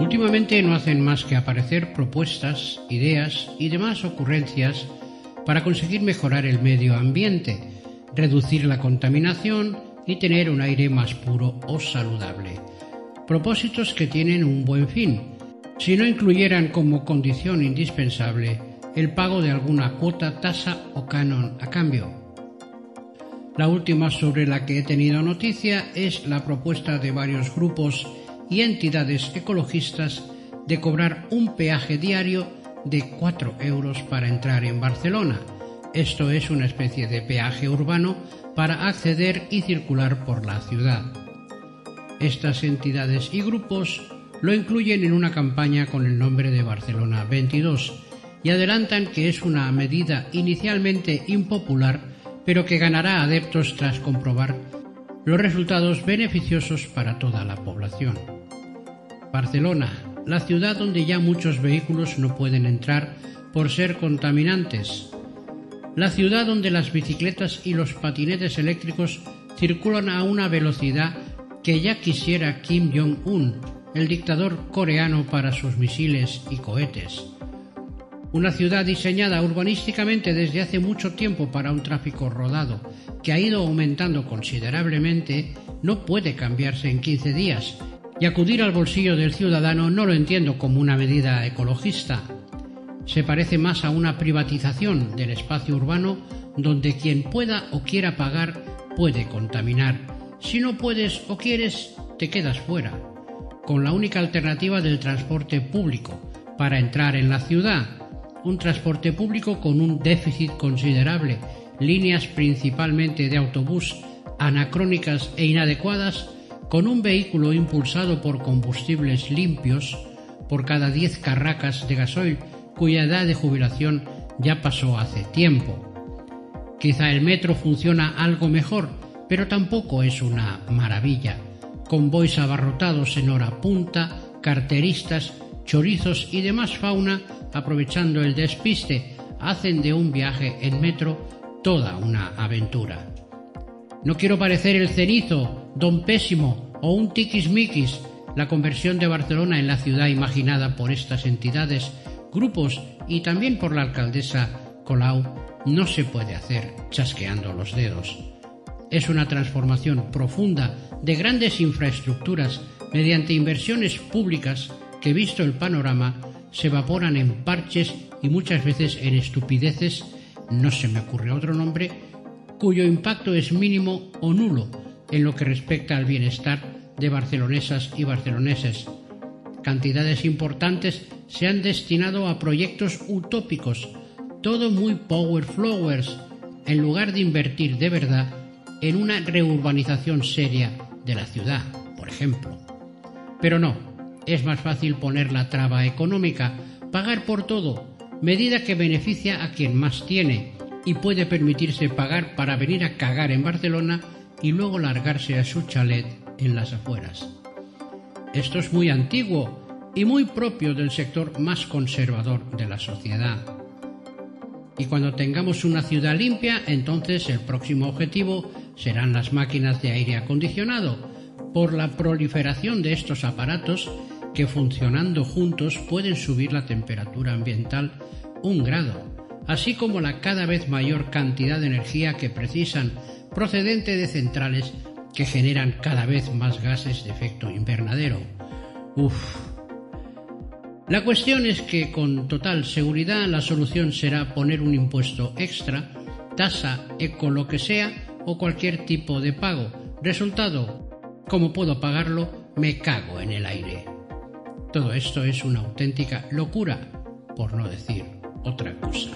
Últimamente no hacen más que aparecer propuestas, ideas y demás ocurrencias para conseguir mejorar el medio ambiente, reducir la contaminación y tener un aire más puro o saludable. Propósitos que tienen un buen fin, si no incluyeran como condición indispensable el pago de alguna cuota, tasa o canon a cambio. La última sobre la que he tenido noticia es la propuesta de varios grupos y entidades ecologistas de cobrar un peaje diario de 4 euros para entrar en Barcelona. Esto es una especie de peaje urbano para acceder y circular por la ciudad. Estas entidades y grupos lo incluyen en una campaña con el nombre de Barcelona 22 y adelantan que es una medida inicialmente impopular, pero que ganará adeptos tras comprobar los resultados beneficiosos para toda la población. Barcelona, la ciudad donde ya muchos vehículos no pueden entrar por ser contaminantes. La ciudad donde las bicicletas y los patinetes eléctricos circulan a una velocidad que ya quisiera Kim Jong-un, el dictador coreano para sus misiles y cohetes. Una ciudad diseñada urbanísticamente desde hace mucho tiempo para un tráfico rodado, que ha ido aumentando considerablemente, no puede cambiarse en 15 días y acudir al bolsillo del ciudadano no lo entiendo como una medida ecologista. Se parece más a una privatización del espacio urbano donde quien pueda o quiera pagar puede contaminar. Si no puedes o quieres, te quedas fuera, con la única alternativa del transporte público para entrar en la ciudad. Un transporte público con un déficit considerable, líneas principalmente de autobús anacrónicas e inadecuadas con un vehículo impulsado por combustibles limpios por cada 10 carracas de gasoil cuya edad de jubilación ya pasó hace tiempo. Quizá el metro funciona algo mejor, pero tampoco es una maravilla. Convoys abarrotados en hora punta, carteristas, chorizos y demás fauna, aprovechando el despiste, hacen de un viaje en metro toda una aventura. No quiero parecer el cenizo, don pésimo o un tiquismiquis. La conversión de Barcelona en la ciudad imaginada por estas entidades, grupos y también por la alcaldesa Colau no se puede hacer chasqueando los dedos. Es una transformación profunda de grandes infraestructuras mediante inversiones públicas que, visto el panorama, se evaporan en parches y muchas veces en estupideces, no se me ocurre otro nombre, cuyo impacto es mínimo o nulo en lo que respecta al bienestar de barcelonesas y barceloneses. Cantidades importantes se han destinado a proyectos utópicos, todo muy power flowers, en lugar de invertir de verdad en una reurbanización seria de la ciudad, por ejemplo. Pero no, es más fácil poner la traba económica, pagar por todo, medida que beneficia a quien más tiene, y puede permitirse pagar para venir a cagar en Barcelona y luego largarse a su chalet en las afueras. Esto es muy antiguo y muy propio del sector más conservador de la sociedad. Y cuando tengamos una ciudad limpia, entonces el próximo objetivo serán las máquinas de aire acondicionado, por la proliferación de estos aparatos que funcionando juntos pueden subir la temperatura ambiental un grado así como la cada vez mayor cantidad de energía que precisan procedente de centrales que generan cada vez más gases de efecto invernadero. Uf. La cuestión es que con total seguridad la solución será poner un impuesto extra, tasa, eco, lo que sea, o cualquier tipo de pago. Resultado, como puedo pagarlo, me cago en el aire. Todo esto es una auténtica locura, por no decir otra cosa.